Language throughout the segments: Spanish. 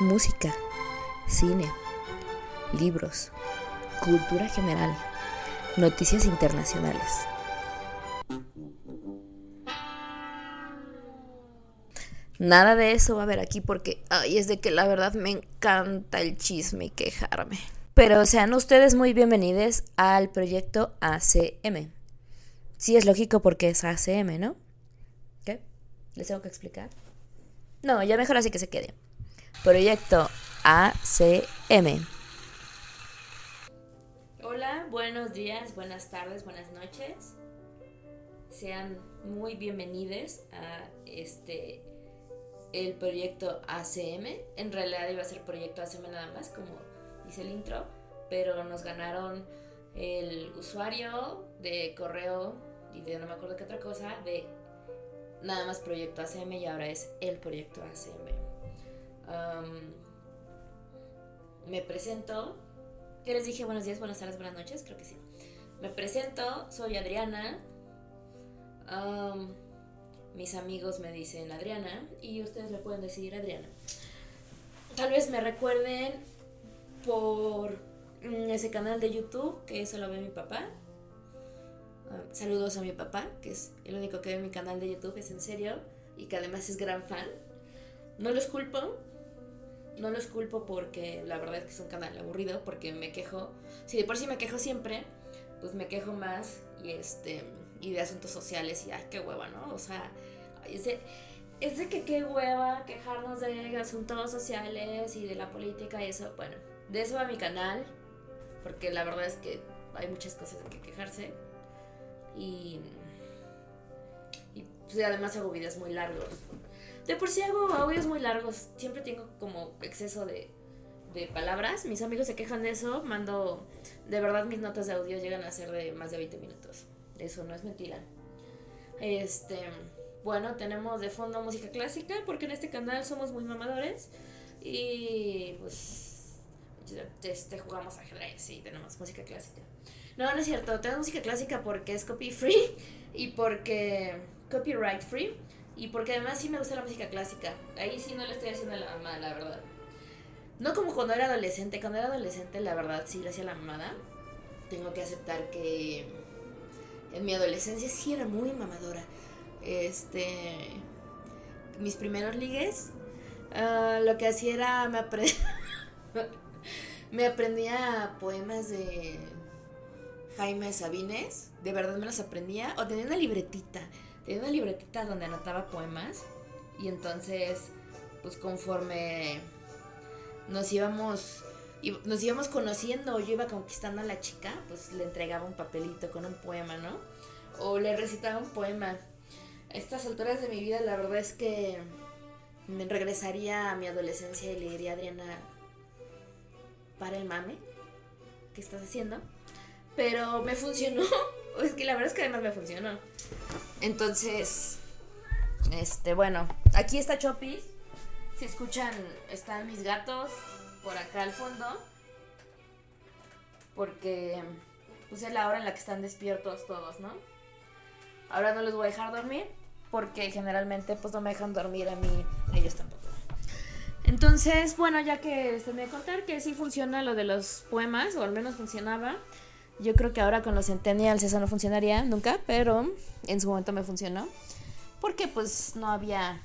música, cine, libros, cultura general, noticias internacionales. Nada de eso va a haber aquí porque ay, es de que la verdad me encanta el chisme y quejarme. Pero sean ustedes muy bienvenidos al proyecto ACM. Sí es lógico porque es ACM, ¿no? ¿Qué? ¿Les tengo que explicar? No, ya mejor así que se quede. Proyecto ACM. Hola, buenos días, buenas tardes, buenas noches. Sean muy bienvenidos a este el proyecto ACM. En realidad iba a ser proyecto ACM nada más, como dice el intro, pero nos ganaron el usuario de correo y de no me acuerdo qué otra cosa, de nada más proyecto ACM y ahora es el proyecto ACM. Me presento. ¿Qué les dije? Buenos días, buenas tardes, buenas noches, creo que sí. Me presento, soy Adriana mis amigos me dicen Adriana y ustedes me pueden decir Adriana. Tal vez me recuerden por mm, ese canal de YouTube que eso lo ve mi papá. Ah, saludos a mi papá, que es el único que ve mi canal de YouTube, es en serio, y que además es gran fan. No los culpo, no los culpo porque la verdad es que es un canal aburrido, porque me quejo, si de por sí me quejo siempre, pues me quejo más y este y de asuntos sociales y ay, qué hueva, ¿no? O sea, es de, es de que qué hueva quejarnos de asuntos sociales y de la política y eso. Bueno, de eso va mi canal, porque la verdad es que hay muchas cosas de que quejarse. Y, y pues, además hago videos muy largos. De por sí hago audios muy largos, siempre tengo como exceso de, de palabras. Mis amigos se quejan de eso. Mando, de verdad mis notas de audio llegan a ser de más de 20 minutos. Eso no es mentira. Este, bueno, tenemos de fondo música clásica porque en este canal somos muy mamadores y pues este, jugamos ajedrez y tenemos música clásica. No, no es cierto, tenemos música clásica porque es copy free y porque copyright free y porque además sí me gusta la música clásica. Ahí sí no le estoy haciendo la mamada, la verdad. No como cuando era adolescente, cuando era adolescente la verdad sí le hacía la mamada. Tengo que aceptar que en mi adolescencia sí era muy mamadora. Este. Mis primeros ligues. Ah, lo que hacía era. Me, me aprendía poemas de Jaime Sabines. De verdad me los aprendía. O tenía una libretita. Tenía una libretita donde anotaba poemas. Y entonces, pues conforme nos íbamos nos íbamos conociendo, yo iba conquistando a la chica, pues le entregaba un papelito con un poema, ¿no? O le recitaba un poema. A estas alturas de mi vida, la verdad es que me regresaría a mi adolescencia y le diría a Adriana, para el mame, ¿qué estás haciendo? Pero me funcionó. es que la verdad es que además me funcionó. Entonces, este, bueno, aquí está Chopis. Si escuchan, están mis gatos, por acá al fondo. Porque pues es la hora en la que están despiertos todos, ¿no? Ahora no les voy a dejar dormir porque generalmente pues no me dejan dormir a mí, ellos tampoco. Entonces, bueno, ya que les voy a contar que sí funciona lo de los poemas, o al menos funcionaba. Yo creo que ahora con los centennials eso no funcionaría nunca, pero en su momento me funcionó. Porque pues no había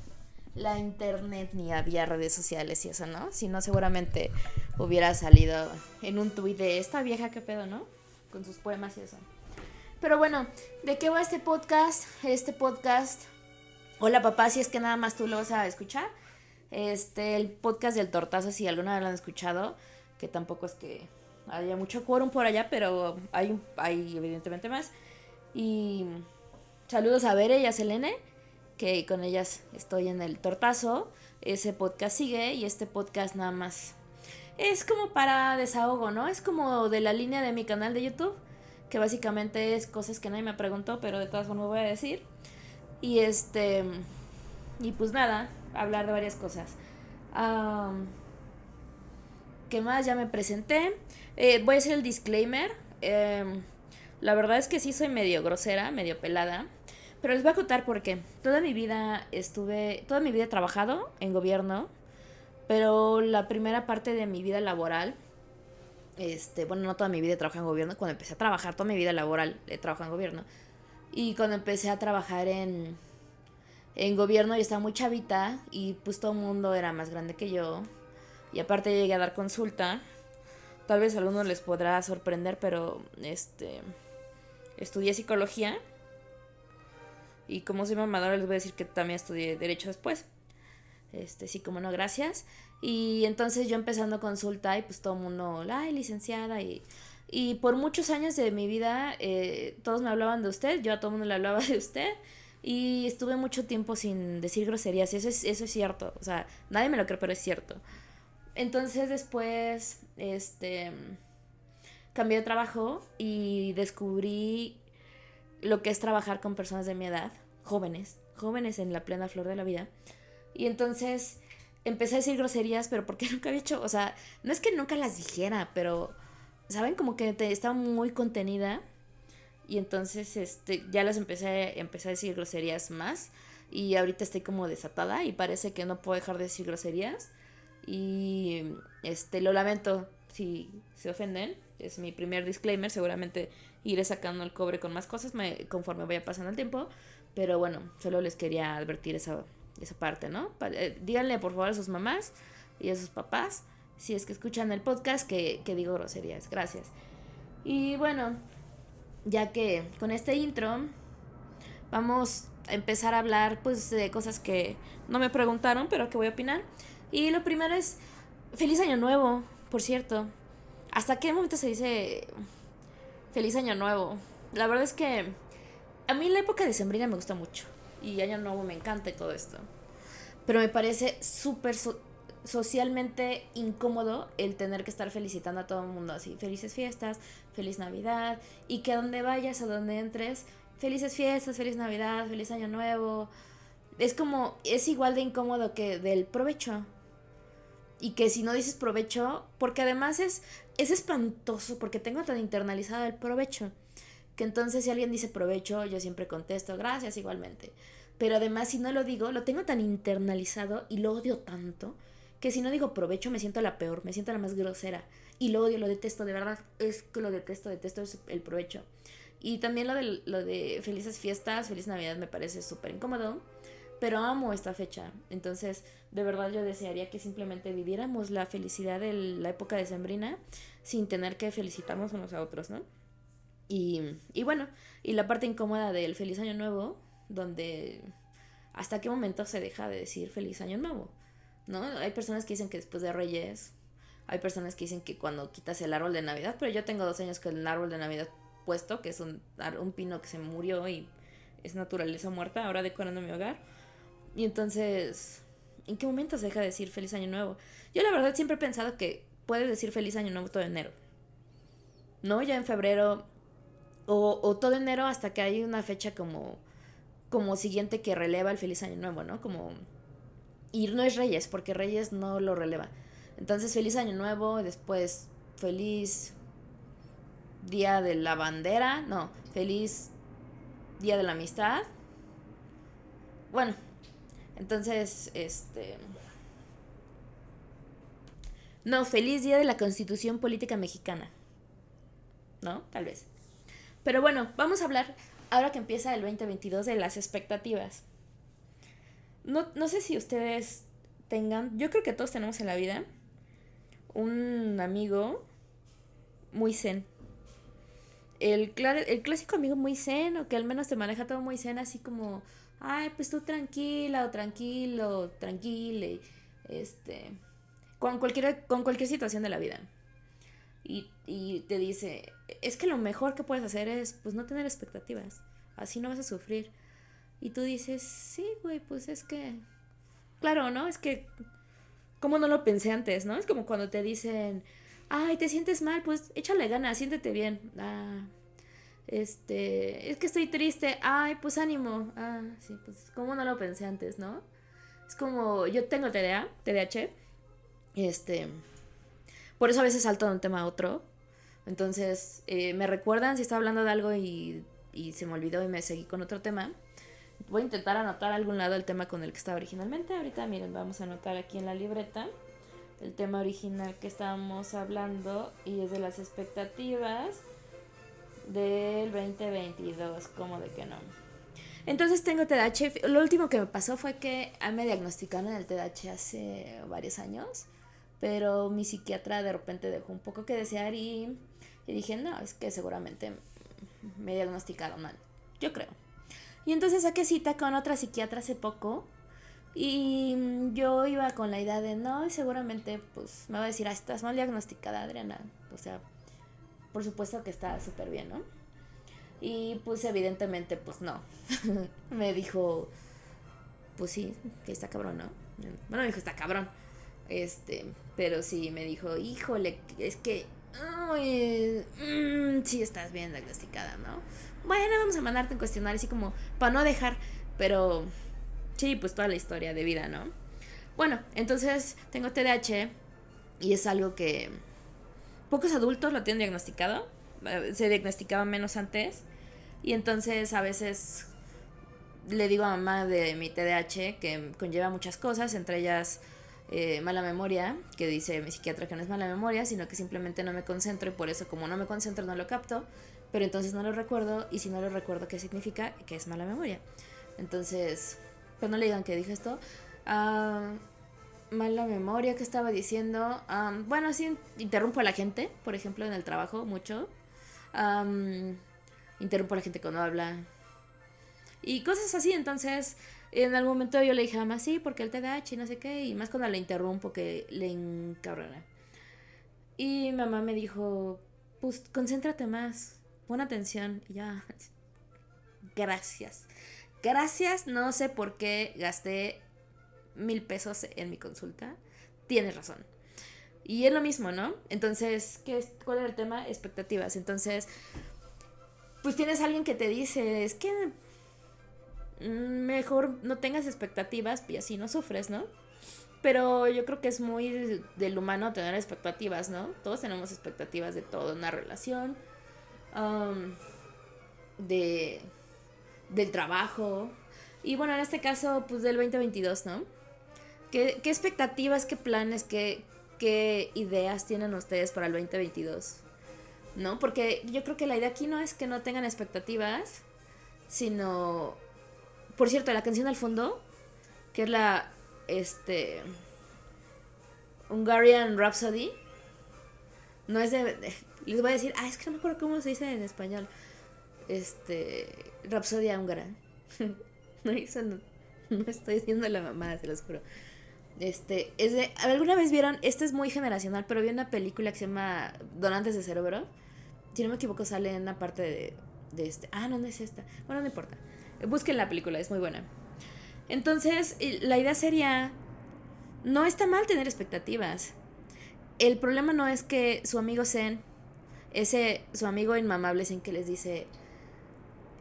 la internet ni había redes sociales y eso, ¿no? Si no, seguramente hubiera salido en un tuit de esta vieja, ¿qué pedo, no? Con sus poemas y eso. Pero bueno, ¿de qué va este podcast? Este podcast, hola papá, si es que nada más tú lo vas a escuchar. Este, el podcast del tortazo, si alguna vez lo han escuchado, que tampoco es que haya mucho quórum por allá, pero hay, hay evidentemente más. Y saludos a Bere y a Selene que con ellas estoy en el tortazo. Ese podcast sigue y este podcast nada más es como para desahogo, ¿no? Es como de la línea de mi canal de YouTube, que básicamente es cosas que nadie me preguntó, pero de todas formas voy a decir. Y este, y pues nada, hablar de varias cosas. ¿Qué más? Ya me presenté. Eh, voy a hacer el disclaimer. Em, la verdad es que sí soy medio grosera, medio pelada. Pero les voy a contar por qué. Toda mi vida estuve, toda mi vida he trabajado en gobierno Pero la primera parte de mi vida laboral, este, bueno, no toda mi vida he trabajado en gobierno, cuando empecé a trabajar, toda mi vida laboral he trabajado en gobierno. Y cuando empecé a trabajar en, en gobierno yo estaba muy chavita y pues todo el mundo era más grande que yo. Y aparte llegué a dar consulta. Tal vez a algunos les podrá sorprender, pero este estudié psicología. Y como soy mamadora les voy a decir que también estudié derecho después. Este, sí, como no, gracias. Y entonces yo empezando consulta y pues todo el mundo, ay, licenciada. Y, y por muchos años de mi vida eh, todos me hablaban de usted, yo a todo el mundo le hablaba de usted. Y estuve mucho tiempo sin decir groserías eso es, eso es cierto. O sea, nadie me lo cree, pero es cierto. Entonces después, este, cambié de trabajo y descubrí lo que es trabajar con personas de mi edad, jóvenes, jóvenes en la plena flor de la vida. Y entonces empecé a decir groserías, pero porque nunca había hecho, o sea, no es que nunca las dijera, pero, ¿saben? Como que te, estaba muy contenida. Y entonces este, ya las empecé, empecé a decir groserías más. Y ahorita estoy como desatada y parece que no puedo dejar de decir groserías. Y este lo lamento si se ofenden. Es mi primer disclaimer. Seguramente iré sacando el cobre con más cosas me, conforme vaya pasando el tiempo. Pero bueno, solo les quería advertir esa, esa parte, ¿no? Eh, díganle por favor a sus mamás y a sus papás, si es que escuchan el podcast, que, que digo groserías. Gracias. Y bueno, ya que con este intro vamos a empezar a hablar pues de cosas que no me preguntaron, pero que voy a opinar. Y lo primero es, feliz año nuevo, por cierto. ¿Hasta qué momento se dice feliz año nuevo? La verdad es que a mí la época de sembrina me gusta mucho. Y año nuevo me encanta y todo esto. Pero me parece súper socialmente incómodo el tener que estar felicitando a todo el mundo así. Felices fiestas, feliz Navidad. Y que a donde vayas, a donde entres, felices fiestas, feliz Navidad, feliz año nuevo. Es como, es igual de incómodo que del provecho y que si no dices provecho, porque además es, es espantoso, porque tengo tan internalizado el provecho, que entonces si alguien dice provecho, yo siempre contesto, gracias igualmente. Pero además si no lo digo, lo tengo tan internalizado y lo odio tanto, que si no digo provecho me siento la peor, me siento la más grosera. Y lo odio, lo detesto, de verdad, es que lo detesto, detesto el provecho. Y también lo de, lo de felices fiestas, feliz Navidad me parece súper incómodo pero amo esta fecha. Entonces, de verdad yo desearía que simplemente viviéramos la felicidad de la época de Sembrina sin tener que felicitarnos unos a otros, ¿no? Y, y bueno, y la parte incómoda del feliz año nuevo, donde hasta qué momento se deja de decir feliz año nuevo, ¿no? Hay personas que dicen que después de Reyes, hay personas que dicen que cuando quitas el árbol de Navidad, pero yo tengo dos años con el árbol de Navidad puesto, que es un, un pino que se murió y es naturaleza muerta, ahora decorando mi hogar. Y entonces, ¿en qué momento se deja de decir feliz año nuevo? Yo la verdad siempre he pensado que puedes decir feliz año nuevo todo enero. ¿No? Ya en febrero o, todo enero hasta que hay una fecha como, como siguiente que releva el feliz año nuevo, ¿no? Como... Y no es Reyes, porque Reyes no lo releva. Entonces, feliz año nuevo, después feliz día de la bandera, no, feliz día de la amistad. Bueno, entonces, este... No, feliz día de la Constitución Política Mexicana. ¿No? Tal vez. Pero bueno, vamos a hablar, ahora que empieza el 2022, de las expectativas. No, no sé si ustedes tengan, yo creo que todos tenemos en la vida un amigo muy zen. El, el clásico amigo muy zen, o que al menos te maneja todo muy zen, así como ay, pues tú tranquila o tranquilo, tranquile, este, con cualquier, con cualquier situación de la vida. Y, y te dice, es que lo mejor que puedes hacer es, pues, no tener expectativas, así no vas a sufrir. Y tú dices, sí, güey, pues es que, claro, ¿no? Es que, ¿cómo no lo pensé antes, no? Es como cuando te dicen, ay, te sientes mal, pues échale ganas, siéntete bien. Ah, este, es que estoy triste. Ay, pues ánimo. Ah, sí, pues como no lo pensé antes, ¿no? Es como, yo tengo TDA, TDAH. Este, por eso a veces salto de un tema a otro. Entonces, eh, me recuerdan si estaba hablando de algo y, y se me olvidó y me seguí con otro tema. Voy a intentar anotar algún lado el tema con el que estaba originalmente. Ahorita, miren, vamos a anotar aquí en la libreta. el tema original que estábamos hablando y es de las expectativas del 2022, como de que no. Entonces tengo TDAH. Lo último que me pasó fue que me diagnosticaron el TDAH hace varios años, pero mi psiquiatra de repente dejó un poco que desear y, y dije, no, es que seguramente me diagnosticaron mal, yo creo. Y entonces saqué cita con otra psiquiatra hace poco y yo iba con la idea de, no, seguramente pues me va a decir, ah, estás mal diagnosticada, Adriana. O sea, por supuesto que está súper bien, ¿no? Y pues evidentemente pues no. me dijo, pues sí, que está cabrón, ¿no? Bueno, me dijo, está cabrón. Este, pero sí, me dijo, híjole, es que, mm, sí estás bien diagnosticada, ¿no? Bueno, vamos a mandarte un cuestionario así como, para no dejar, pero sí, pues toda la historia de vida, ¿no? Bueno, entonces tengo TDAH y es algo que pocos adultos lo tienen diagnosticado. Eh, se diagnosticaba menos antes. Y entonces a veces le digo a mamá de mi TDAH que conlleva muchas cosas, entre ellas eh, mala memoria, que dice mi psiquiatra que no es mala memoria, sino que simplemente no me concentro y por eso como no me concentro no lo capto, pero entonces no lo recuerdo y si no lo recuerdo, ¿qué significa? Que es mala memoria. Entonces, pues no le digan que dije esto. Ah, mala memoria que estaba diciendo. bueno, sí, interrumpo a la gente, por ejemplo, en el trabajo mucho. interrumpo a la gente cuando habla. Y cosas así, entonces, en algún momento yo le dije a mamá, sí, porque el TDAH y no sé qué, y más cuando le interrumpo que le encabrona. Y mamá me dijo, pues concéntrate más, pon atención, y ya. Gracias. Gracias, no sé por qué gasté mil pesos en mi consulta, tienes razón. Y es lo mismo, ¿no? Entonces, ¿qué es, ¿cuál era el tema? Expectativas. Entonces, pues tienes alguien que te dice, es que mejor no tengas expectativas y así no sufres, ¿no? Pero yo creo que es muy del humano tener expectativas, ¿no? Todos tenemos expectativas de todo, una relación, de, del trabajo. Y bueno, en este caso, pues del 2022, ¿no? ¿Qué, expectativas, qué planes, qué, qué ideas tienen ustedes para el 2022? ¿No? Porque yo creo que la idea aquí no es que no tengan expectativas, sino... Por cierto, la canción al fondo, que es la... Este... Hungarian Rhapsody, no es de, Les voy a decir, ah, es que no me acuerdo cómo se dice en español. Este... Rapsodia húngara. no, eso no, no estoy diciendo la mamada, se los juro. Este, es de, ¿alguna vez vieron? Este es muy generacional, pero vi una película que se llama Donantes de Cerebro. Si no me equivoco, sale en una parte de, de este. Ah, no, no es esta. Bueno, no importa. Busquen la película, es muy buena. Entonces, la idea sería, no está mal tener expectativas. El problema no es que su amigo Zen, ese, su amigo inmamable Zen que les dice,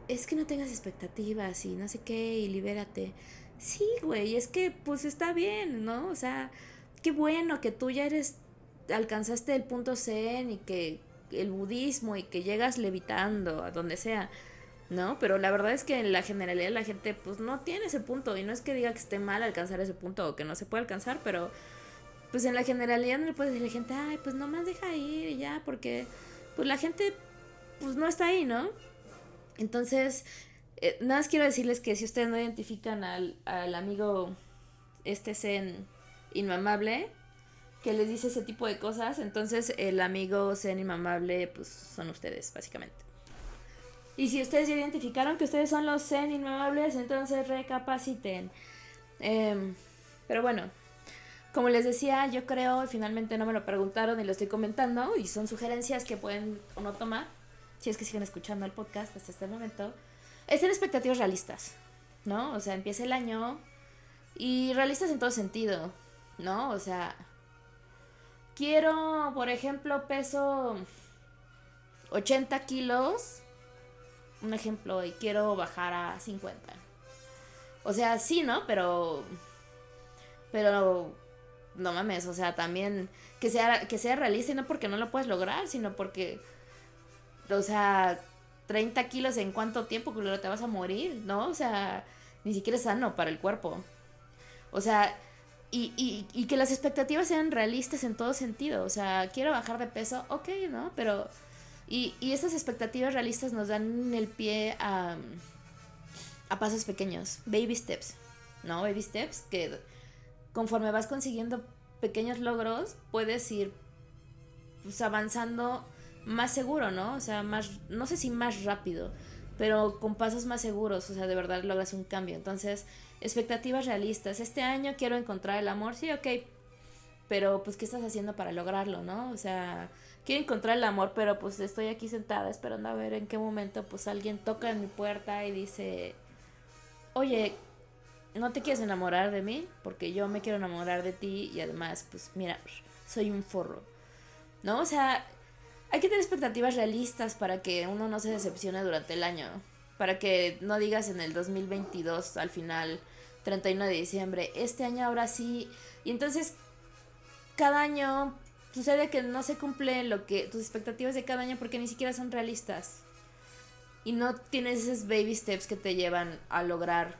es que no tengas expectativas y no sé qué, y libérate. Sí, güey, es que pues está bien, ¿no? O sea, qué bueno que tú ya eres, alcanzaste el punto zen y que el budismo y que llegas levitando a donde sea, ¿no? Pero la verdad es que en la generalidad la gente pues no tiene ese punto y no es que diga que esté mal alcanzar ese punto o que no se puede alcanzar, pero pues en la generalidad no le puedes decir a la gente, ay, pues nomás deja ir y ya, porque pues la gente pues no está ahí, ¿no? Entonces, eh, nada más quiero decirles que si ustedes no identifican al, al amigo este Zen inmamable, que les dice ese tipo de cosas, entonces el amigo Zen inmamable, pues son ustedes, básicamente. Y si ustedes identificaron que ustedes son los Zen inmamables, entonces recapaciten. Em, pero bueno, como les decía, yo creo, finalmente no me lo preguntaron y lo estoy comentando, y son sugerencias que pueden o no tomar, si es que siguen escuchando el podcast hasta este momento es en expectativas realistas, ¿no? O sea, empieza el año y realistas en todo sentido, ¿no? O sea, quiero, por ejemplo, peso 80 kilos, un ejemplo, y quiero bajar a 50. O sea, sí, ¿no? Pero, pero, no mames, o sea, también que sea, que sea realista y no porque no lo puedes lograr, sino porque, o sea, 30 kilos en cuánto tiempo, que te vas a morir, ¿no? O sea, ni siquiera es sano para el cuerpo. O sea, y, y, que las expectativas sean realistas en todo sentido. O sea, quiero bajar de peso, ok, ¿no? Pero... Y, y esas expectativas realistas nos dan el pie a, a pasos pequeños, baby steps, ¿no? Baby steps que conforme vas consiguiendo pequeños logros, puedes ir pues, avanzando más seguro, ¿no? O sea, más, no sé si más rápido, pero con pasos más seguros, o sea, de verdad logras un cambio. Entonces, expectativas realistas. Este año quiero encontrar el amor, sí, ok, pero pues, ¿qué estás haciendo para lograrlo, no? O sea, quiero encontrar el amor, pero pues estoy aquí sentada esperando a ver en qué momento, pues, alguien toca en mi puerta y dice, oye, ¿no te quieres enamorar de mí? Porque yo me quiero enamorar de ti y además, pues, mira, soy un forro. ¿No? O sea, hay que tener expectativas realistas para que uno no se decepcione durante el año. Para que no digas en el 2022 al final, 31 de diciembre, este año ahora sí. Y entonces, cada año sucede que no se cumple lo que tus expectativas de cada año porque ni siquiera son realistas. Y no tienes esos baby steps que te llevan a lograr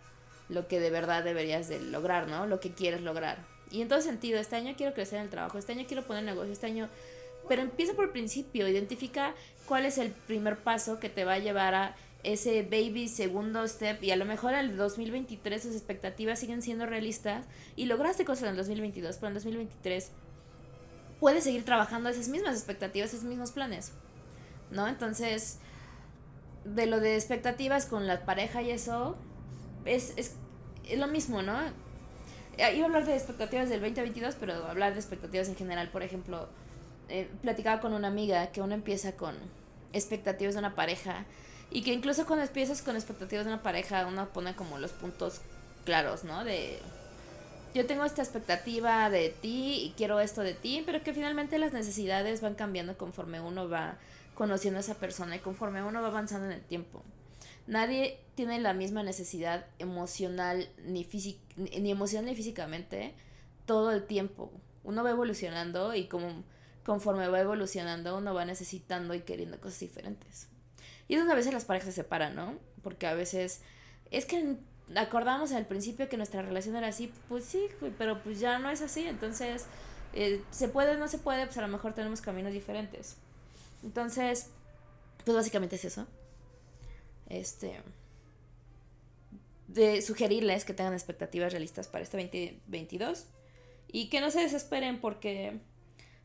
lo que de verdad deberías de lograr, ¿no? Lo que quieres lograr. Y en todo sentido, este año quiero crecer en el trabajo, este año quiero poner negocio, este año pero empieza por el principio, identifica cuál es el primer paso que te va a llevar a ese baby segundo step y a lo mejor en el 2023 sus expectativas siguen siendo realistas y lograste cosas en el 2022, pero en el 2023 puedes seguir trabajando esas mismas expectativas, esos mismos planes, ¿no? Entonces, de lo de expectativas con la pareja y eso, es, es, es lo mismo, ¿no? Iba a hablar de expectativas del 2022, pero hablar de expectativas en general, por ejemplo, eh, platicaba con una amiga que uno empieza con expectativas de una pareja y que incluso cuando empiezas con expectativas de una pareja uno pone como los puntos claros, ¿no? De yo tengo esta expectativa de ti y quiero esto de ti, pero que finalmente las necesidades van cambiando conforme uno va conociendo a esa persona y conforme uno va avanzando en el tiempo. Nadie tiene la misma necesidad emocional ni, ni emocional ni físicamente todo el tiempo. Uno va evolucionando y como conforme va evolucionando, uno va necesitando y queriendo cosas diferentes. Y es donde a veces las parejas se separan, ¿no? Porque a veces es que acordamos al principio que nuestra relación era así, pues sí, pero pues ya no es así, entonces eh, se puede, no se puede, pues a lo mejor tenemos caminos diferentes. Entonces, pues básicamente es eso. Este de sugerirles que tengan expectativas realistas para este 2022 y que no se desesperen porque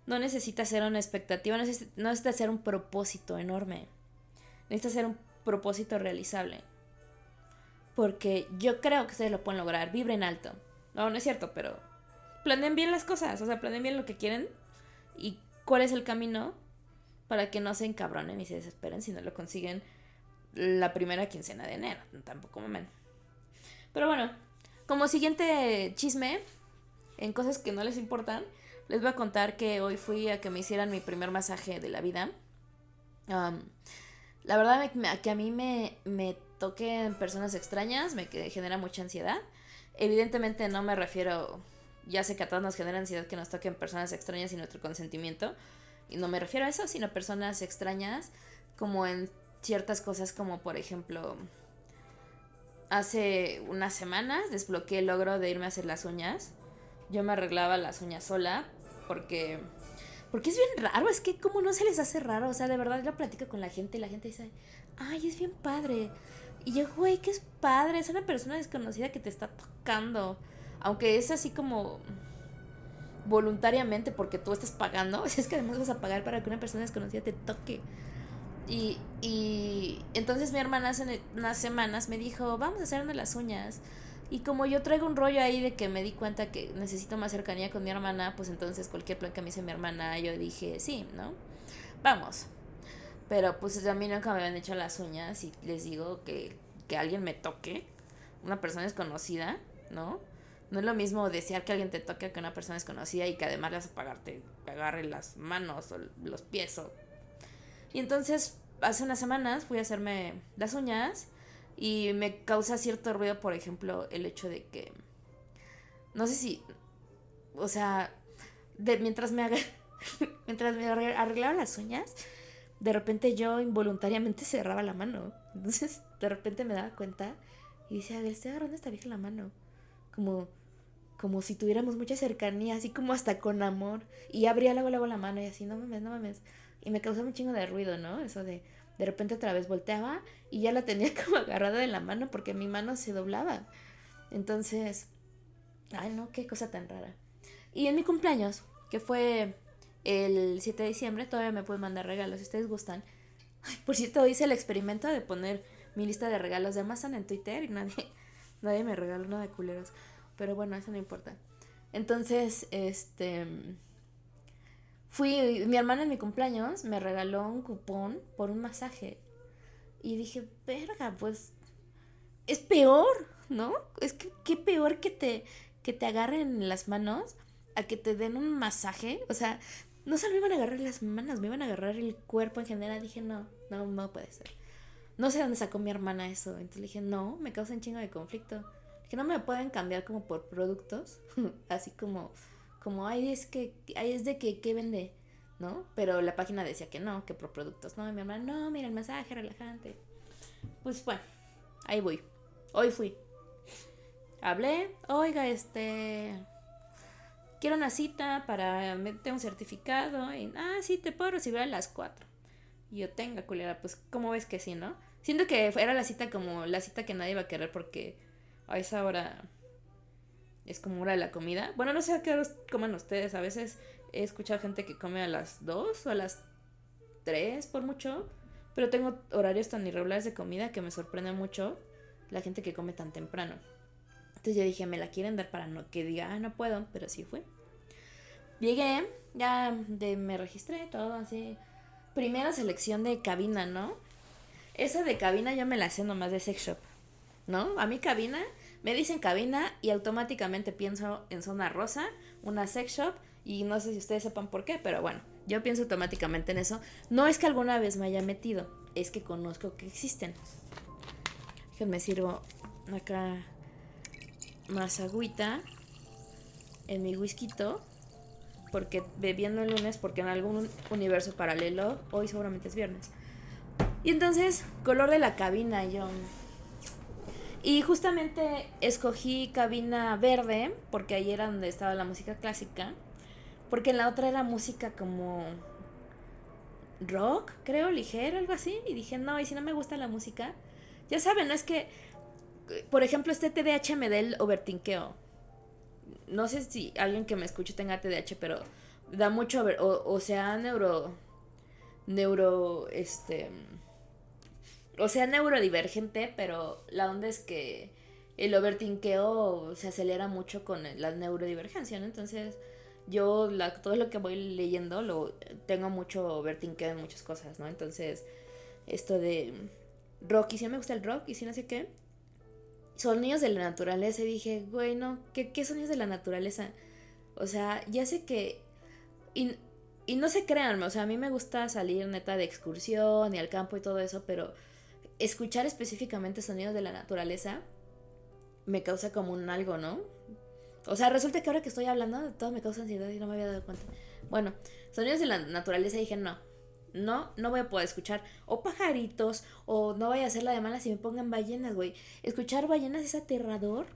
no necesita ser una expectativa, no necesita, ser un propósito enorme. Necesita ser un propósito realizable. Porque yo creo que ustedes lo pueden lograr. Vibren alto. No, no es cierto, pero planeen bien las cosas. O sea, planeen bien lo que quieren y cuál es el camino para que no se encabronen y se desesperen si no lo consiguen la primera quincena de enero. Tampoco me Pero bueno, como siguiente chisme, en cosas que no les importan, les voy a contar que hoy fui a que me hicieran mi primer masaje de la vida. la verdad que a mí me, me toquen personas extrañas me genera mucha ansiedad. Evidentemente no me refiero, ya sé que a todos nos genera ansiedad que nos toquen personas extrañas sin nuestro consentimiento. Y no me refiero a eso, sino personas extrañas como en ciertas cosas como por ejemplo hace unas semanas desbloqueé el logro de irme a hacer las uñas. Yo me arreglaba las uñas sola, porque porque es bien raro, es que como no se les hace raro, o sea, de verdad yo platico con la gente y la gente dice, ay, es bien padre. Y yo, güey, que es padre, es una persona desconocida que te está tocando. Aunque es así como voluntariamente porque tú estás pagando, es que además vas a pagar para que una persona desconocida te toque. Y, y entonces mi hermana hace unas semanas me dijo, vamos a hacernos las uñas. Y como yo traigo un rollo ahí de que me di cuenta que necesito más cercanía con mi hermana, pues entonces cualquier plan que me hice mi hermana, yo dije, sí, ¿no? Vamos. Pero pues a mí nunca me habían hecho las uñas y les digo que, que alguien me toque, una persona desconocida, ¿no? No es lo mismo desear que alguien te toque que una persona desconocida y que además le vas agarre las manos o los pies. O... Y entonces, hace unas semanas fui a hacerme las uñas y me causa cierto ruido, por ejemplo, el hecho de que. No sé si. O sea, de, mientras me mientras me arreglaba las uñas, de repente yo involuntariamente cerraba la mano. Entonces, de repente me daba cuenta y decía, Adel, estoy agarrando esta vieja la mano. Como, como si tuviéramos mucha cercanía, así como hasta con amor. Y abría luego, luego la mano y así, no mames, no mames. Y me causaba un chingo de ruido, ¿no? Eso de, de repente otra vez volteaba y ya la tenía como agarrada de la mano porque mi mano se doblaba. Entonces, ay no, qué cosa tan rara. Y en mi cumpleaños, que fue el 7 de diciembre, todavía me pueden mandar regalos si ustedes gustan. Ay, por cierto, hice el experimento de poner mi lista de regalos de Amazon en Twitter y nadie, nadie me regaló nada de culeros. Pero bueno, eso no importa. Entonces, este fui, mi hermana en mi cumpleaños me regaló un cupón por un masaje. Y dije, verga, pues es peor, ¿no? Es que qué peor que te, que te agarren las manos a que te den un masaje. O sea, no solo me iban a agarrar las manos, me iban a agarrar el cuerpo en general. Dije, no, no, no puede ser. No sé dónde sacó mi hermana eso. Entonces le dije, no, me causa un chingo de conflicto. Que no me pueden cambiar como por productos. Así como como, ay, es que, ay, es de que, ¿qué vende? ¿No? Pero la página decía que no, que por productos. No, mi hermana, no, mira el masaje relajante. Pues bueno, ahí voy. Hoy fui. Hablé, oiga, este. Quiero una cita para meter un certificado. Y, ah, sí, te puedo recibir a las 4. Y yo, tenga, culera, pues, ¿cómo ves que sí, no? Siento que era la cita como la cita que nadie iba a querer porque a esa hora es como hora de la comida. Bueno, no sé a qué hora comen ustedes. A veces he escuchado gente que come a las 2 o a las 3 por mucho. Pero tengo horarios tan irregulares de comida que me sorprende mucho la gente que come tan temprano. Entonces yo dije, me la quieren dar para no que diga, ah, no puedo, pero sí fue. Llegué, ya de, me registré, todo así. Primera selección de cabina, ¿no? Esa de cabina yo me la sé nomás de sex shop, ¿no? A mí cabina me dicen cabina y automáticamente pienso en zona rosa, una sex shop y no sé si ustedes sepan por qué, pero bueno, yo pienso automáticamente en eso. No es que alguna vez me haya metido, es que conozco que existen. Me sirvo acá más agüita en mi whisky porque bebiendo el lunes porque en algún universo paralelo hoy seguramente es viernes. Y entonces, color de la cabina, yo y justamente escogí cabina verde, porque ahí era donde estaba la música clásica, porque en la otra era música como rock, creo, ligero, algo así, y dije, no, y si no me gusta la música, ya saben, no es que, por ejemplo, este TDAH me da el overtinqueo. No sé si alguien que me escuche tenga TDAH, pero da mucho, o, o sea, neuro, neuro, este o sea, neurodivergente, pero la onda es que el overtinqueo se acelera mucho con la neurodivergencia, ¿no? Entonces, yo la, todo lo que voy leyendo lo tengo mucho overtinqueo en muchas cosas, ¿no? Entonces, esto de rock, y si me gusta el rock, y si no sé qué, sonidos de la naturaleza, y dije, güey, no, ¿qué, qué sonidos de la naturaleza? O sea, ya sé que... Y, y no se crean, o sea, a mí me gusta salir neta de excursión y al campo y todo eso, pero escuchar específicamente sonidos de la naturaleza me causa como un algo, ¿no? O sea, resulta que ahora que estoy hablando de todo me causa ansiedad y no me había dado cuenta. Bueno, sonidos de la naturaleza dije, no, no, no voy a poder escuchar o pajaritos o no voy a hacer la de malas si me pongan ballenas, güey. Escuchar ballenas es aterrador.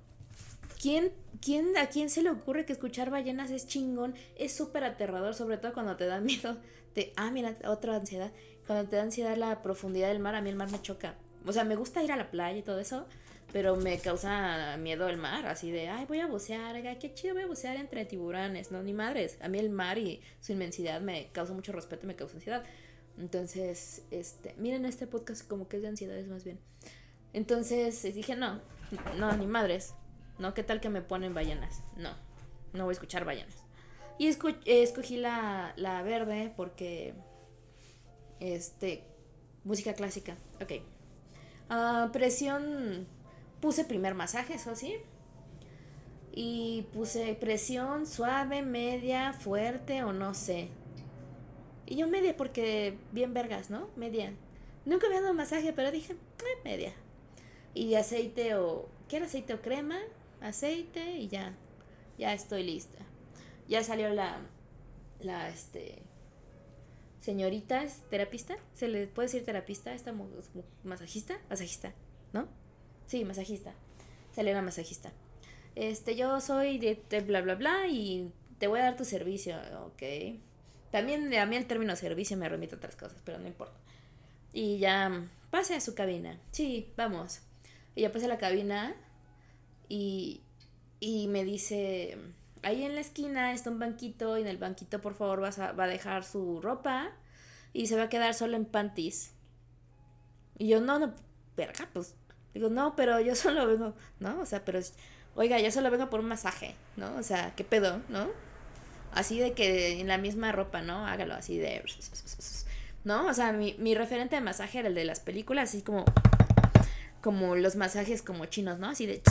¿Quién, quién, ¿A quién se le ocurre que escuchar ballenas es chingón? Es súper aterrador, sobre todo cuando te da miedo. Te, ah, mira, otra ansiedad cuando te da ansiedad la profundidad del mar, a mí el mar me choca. O sea, me gusta ir a la playa y todo eso, pero me causa miedo el mar, así de, ay, voy a bucear, qué chido voy a bucear entre tiburones, no, ni madres. A mí el mar y su inmensidad me causa mucho respeto y me causa ansiedad. Entonces, este, miren este podcast como que es de ansiedades más bien. Entonces dije, no, no, ni madres. No, ¿qué tal que me ponen ballenas? No, no voy a escuchar ballenas. Y escogí la, la verde porque este, música clásica. Ok. Uh, presión. Puse primer masaje, eso sí. Y puse presión suave, media, fuerte o no sé. Y yo media porque bien vergas, ¿no? Media. Nunca había dado masaje, pero dije, eh, media. Y aceite o... ¿Quiero aceite o crema? Aceite y ya. Ya estoy lista. Ya salió la... La, este señorita es terapista, se le puede decir terapista, esta masajista, masajista, ¿no? Sí, masajista. Selena masajista. este, yo soy de, bla, bla, bla y te voy a dar tu servicio, ok. También a mí el término servicio me remite a otras cosas, pero no importa. Y ya pase a su cabina. Sí, vamos. Y ya pasé a la cabina y, y me dice, ahí en la esquina está un banquito y en el banquito por favor va a dejar su ropa y se va a quedar solo en panties. Y yo, no, no, verga, pues. Digo, no, pero yo solo vengo, ¿no? O sea, pero, oiga, yo solo vengo por un masaje, ¿no? O sea, ¿qué pedo, no? Así de que en la misma ropa, ¿no? Hágalo así de... ¿No? O sea, mi, mi referente de masaje era el de las películas, así como... Como los masajes como chinos, ¿no? Así de...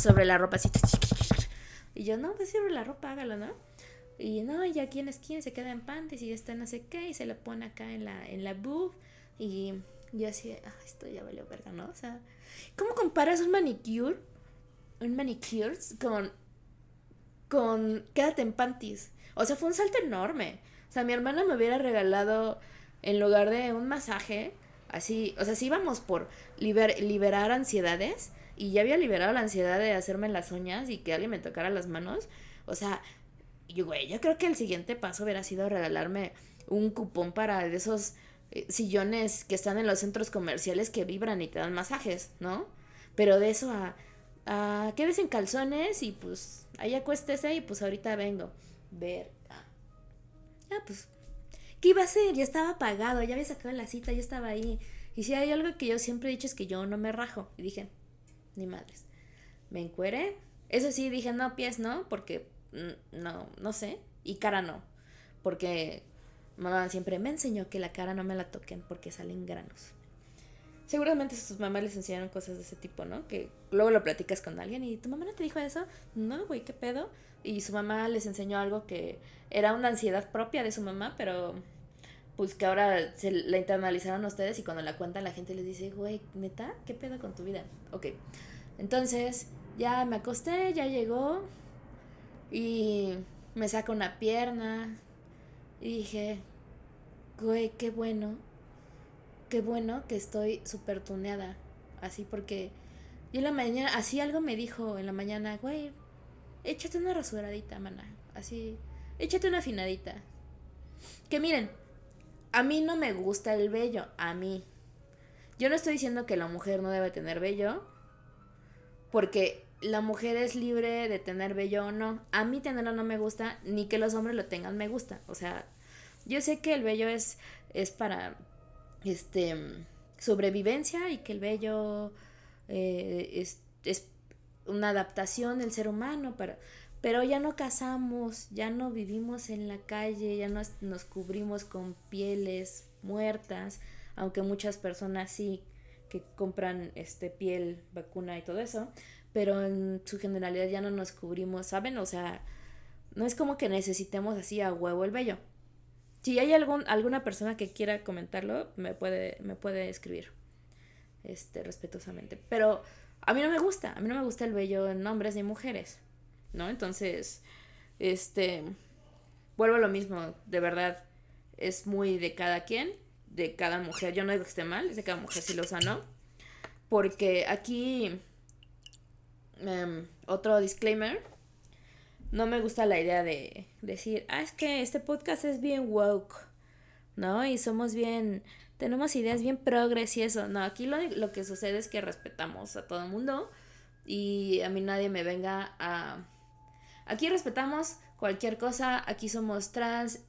Sobre la ropa, así... Y yo, no, pues sobre la ropa, hágalo, ¿no? Y no, y aquí en esquina se queda en panties y está no sé qué, y se lo pone acá en la, en la boob. Y yo así, esto ya valió verga, ¿no? O sea, ¿cómo comparas un manicure, un manicure con, con quédate en panties? O sea, fue un salto enorme. O sea, mi hermana me hubiera regalado, en lugar de un masaje, así, o sea, si íbamos por liberar ansiedades, y ya había liberado la ansiedad de hacerme las uñas y que alguien me tocara las manos, o sea, yo, güey, yo creo que el siguiente paso hubiera sido regalarme un cupón para de esos eh, sillones que están en los centros comerciales que vibran y te dan masajes, ¿no? Pero de eso a, a quédese en calzones y pues ahí acuéstese y pues ahorita vengo. Ver. Ah, pues. ¿Qué iba a hacer? Ya estaba pagado, ya había sacado la cita, ya estaba ahí. Y si hay algo que yo siempre he dicho es que yo no me rajo. Y dije, ni madres. Me encueré. Eso sí, dije, no, pies no, porque mm, no, no sé. Y cara no. Porque Mamá siempre me enseñó que la cara no me la toquen porque salen granos. Seguramente sus mamás les enseñaron cosas de ese tipo, ¿no? Que luego lo platicas con alguien y tu mamá no te dijo eso. No, güey, ¿qué pedo? Y su mamá les enseñó algo que era una ansiedad propia de su mamá, pero pues que ahora se la internalizaron ustedes y cuando la cuentan la gente les dice, güey, neta, ¿qué pedo con tu vida? Ok. Entonces, ya me acosté, ya llegó y me saca una pierna, y dije, güey, qué bueno, qué bueno que estoy súper tuneada. Así porque yo en la mañana, así algo me dijo en la mañana, güey, échate una rasuradita, mana. Así, échate una afinadita. Que miren, a mí no me gusta el vello, a mí. Yo no estoy diciendo que la mujer no debe tener vello, porque la mujer es libre de tener vello o no. A mí tenerlo no me gusta, ni que los hombres lo tengan me gusta. O sea, yo sé que el vello es, es para este sobrevivencia y que el vello eh, es, es, una adaptación del ser humano, pero, pero ya no cazamos, ya no vivimos en la calle, ya no nos cubrimos con pieles muertas, aunque muchas personas sí que compran este piel, vacuna y todo eso, pero en su generalidad ya no nos cubrimos, ¿saben? O sea, no es como que necesitemos así a huevo el vello. Si hay algún, alguna persona que quiera comentarlo, me puede, me puede escribir. Este, respetuosamente. Pero a mí no me gusta, a mí no me gusta el vello en hombres ni mujeres. ¿No? Entonces, este, vuelvo a lo mismo, de verdad, es muy de cada quien, de cada mujer. Yo no digo que esté mal, es de cada mujer si lo usa, ¿no? Porque aquí Em, otro disclaimer. No me gusta la idea de decir, ah, es que este podcast es bien woke, ¿no? Y somos bien, tenemos ideas bien progres y eso. No, aquí lo, lo que sucede es que respetamos a todo el mundo y a mí nadie me venga a... Aquí respetamos cualquier cosa, aquí somos trans,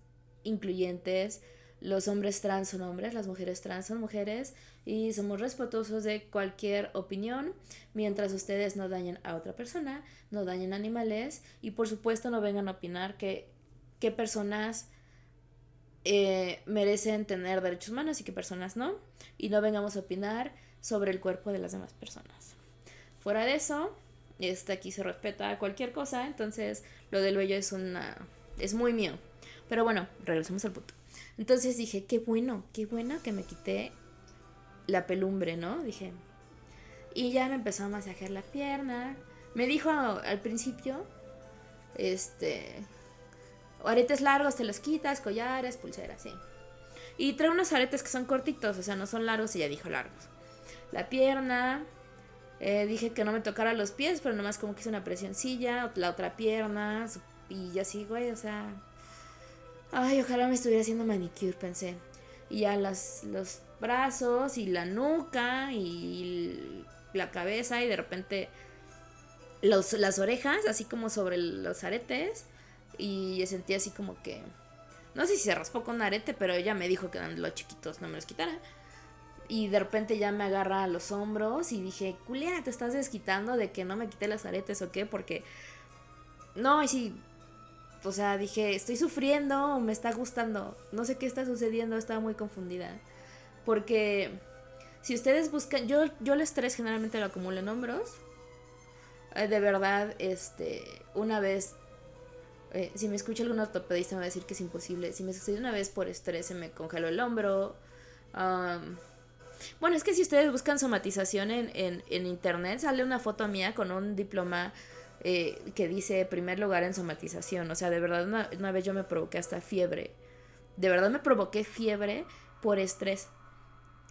incluyentes, los hombres trans son hombres, las mujeres trans son mujeres y somos respetuosos de cualquier opinión mientras ustedes no dañen a otra persona, no dañen animales y por supuesto no vengan a opinar que qué personas eh, merecen tener derechos humanos y qué personas no y no vengamos a opinar sobre el cuerpo de las demás personas. Fuera de eso, este, aquí se respeta cualquier cosa, entonces lo del vello es una es muy mío. Pero bueno, regresemos al punto. Entonces dije, qué bueno, qué bueno que me quité la pelumbre, ¿no? Dije. Y ya me empezó a masajear la pierna. Me dijo al principio, este, aretes largos te los quitas, collares, pulseras, sí. Y trae unos aretes que son cortitos, o sea, no son largos y ya dijo largos. La pierna, Eh, dije que no me tocara los pies, pero nomás como que hice una presioncilla, la otra pierna, y así, güey, o sea... Ay, ojalá me estuviera haciendo manicure, pensé. Y ya las, los brazos y la nuca y la cabeza y de repente los, las orejas, así como sobre los aretes. Y sentí así como que... No sé si se raspó con un arete, pero ella me dijo que los chiquitos no me los quitara. Y de repente ya me agarra a los hombros y dije, Julia, te estás desquitando de que no me quité las aretes o qué, porque... No, y sí, o sea, dije, estoy sufriendo me está gustando. No sé qué está sucediendo, estaba muy confundida. Porque si ustedes buscan, yo, yo el estrés generalmente lo acumulo en hombros. Eh, de verdad, este, una vez, eh, si me escucha algún ortopedista me va a decir que es imposible. Si me sucedió una vez por estrés, se me congeló el hombro. Bueno, es que si ustedes buscan somatización en, en, en internet, sale una foto mía con un diploma eh, que dice primer lugar en somatización. O sea, de verdad, una, vez yo me provoqué hasta fiebre. De verdad me provoqué fiebre por estrés.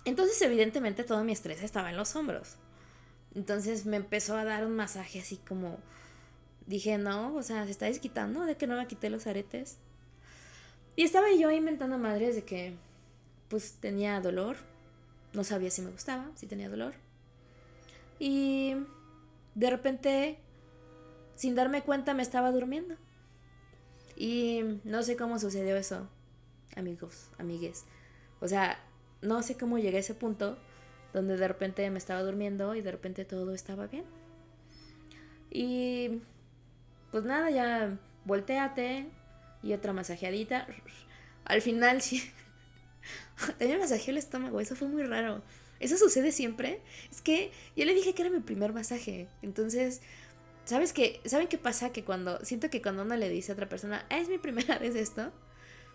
Entonces, evidentemente, todo mi estrés estaba en los hombros. Entonces me empezó a dar un masaje así como. Dije, no, o sea, se está desquitando de que no me quité los aretes. Y estaba yo inventando madres de que, pues, tenía dolor. No sabía si me gustaba, si tenía dolor. Y de repente sin darme cuenta me estaba durmiendo. Y no sé cómo sucedió eso, amigos, amigues. O sea, no sé cómo llegué a ese punto donde de repente me estaba durmiendo y de repente todo estaba bien. Y pues nada, ya volteate y otra masajeadita. Al final sí. También masajeó el estómago, eso fue muy raro. Eso sucede siempre. Es que yo le dije que era mi primer masaje. Entonces, ¿Sabes qué? ¿Saben qué pasa? Que cuando. Siento que cuando uno le dice a otra persona, ah, es mi primera vez esto,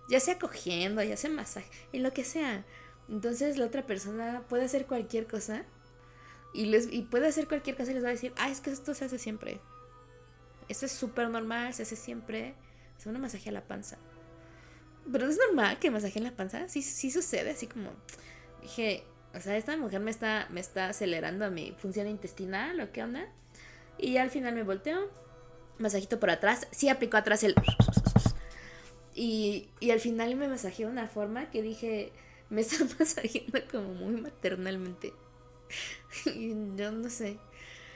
ya sea cogiendo, ya sea masaje, y lo que sea. Entonces la otra persona puede hacer cualquier cosa. Y, les, y puede hacer cualquier cosa y les va a decir, ah, es que esto se hace siempre. Esto es súper normal, se hace siempre. Se una masaje a la panza. Pero es normal que en la panza. Sí, sí sucede, así como. Dije, o sea, esta mujer me está, me está acelerando a mi función intestinal, ¿o qué onda? Y al final me volteo, masajito por atrás, sí aplicó atrás el... Y, y al final me masajeó de una forma que dije, me está masajeando como muy maternalmente. y yo no sé.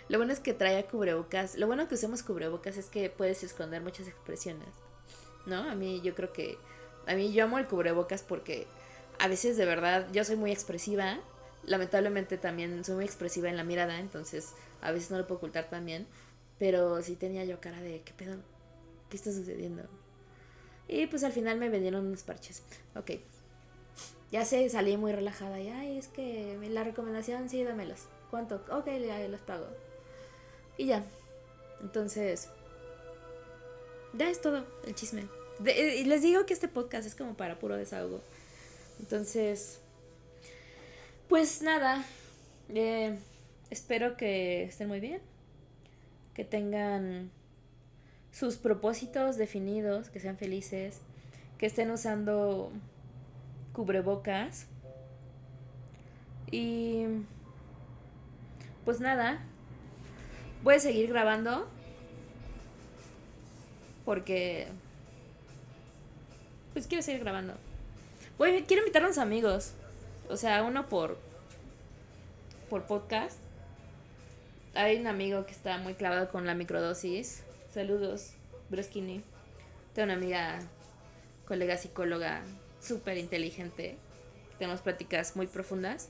Lo bueno es que traía cubrebocas. Lo bueno que usemos cubrebocas es que puedes esconder muchas expresiones. ¿No? A mí yo creo que... A mí yo amo el cubrebocas porque a veces de verdad yo soy muy expresiva. Lamentablemente también soy muy expresiva en la mirada, entonces a veces no lo puedo ocultar también, pero sí tenía yo cara de, ¿qué pedo? ¿Qué está sucediendo? Y pues al final me vendieron unos parches. Ok. Ya sé, salí muy relajada y, ay, es que la recomendación, sí, dámelos. ¿Cuánto? Ok, los pago. Y ya. Entonces, ya es todo el chisme. Y les digo que este podcast es como para puro desahogo. Entonces, pues nada. Eh, Espero que estén muy bien, que tengan sus propósitos definidos, que sean felices, que estén usando cubrebocas. Y pues nada, voy a seguir grabando porque pues quiero seguir grabando. Voy, quiero invitar a unos amigos, o sea, uno por por podcast hay un amigo que está muy clavado con la microdosis. Saludos, Broskini. Tengo una amiga, colega psicóloga, súper inteligente. Tenemos prácticas muy profundas.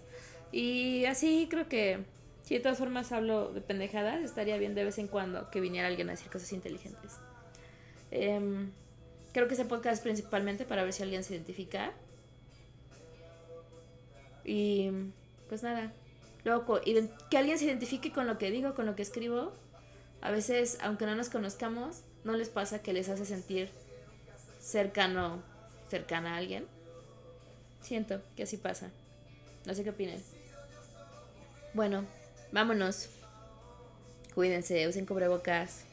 Y así creo que, si de todas formas hablo de pendejadas, estaría bien de vez en cuando que viniera alguien a decir cosas inteligentes. Em, creo que ese podcast es principalmente para ver si alguien se identifica. Y pues nada, Luego, que alguien se identifique con lo que digo, con lo que escribo. A veces, aunque no nos conozcamos, no les pasa que les hace sentir cercano, cercana a alguien. Siento que así pasa. No sé qué opinen. Bueno, vámonos. Cuídense, usen cubrebocas.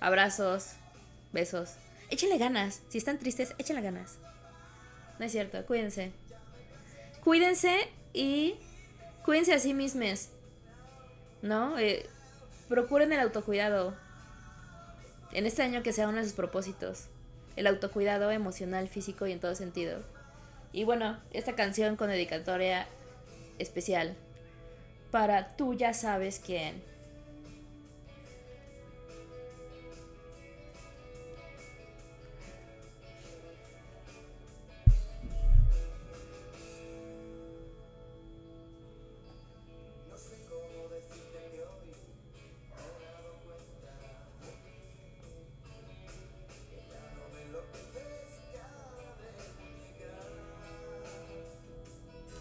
Abrazos, besos. Échenle ganas. Si están tristes, échenle ganas. No es cierto, cuídense. Cuídense y Cuídense a sí mismos. ¿no? Eh, procuren el autocuidado. En este año que sea uno de sus propósitos. El autocuidado emocional, físico y en todo sentido. Y bueno, esta canción con dedicatoria especial para tú ya sabes quién.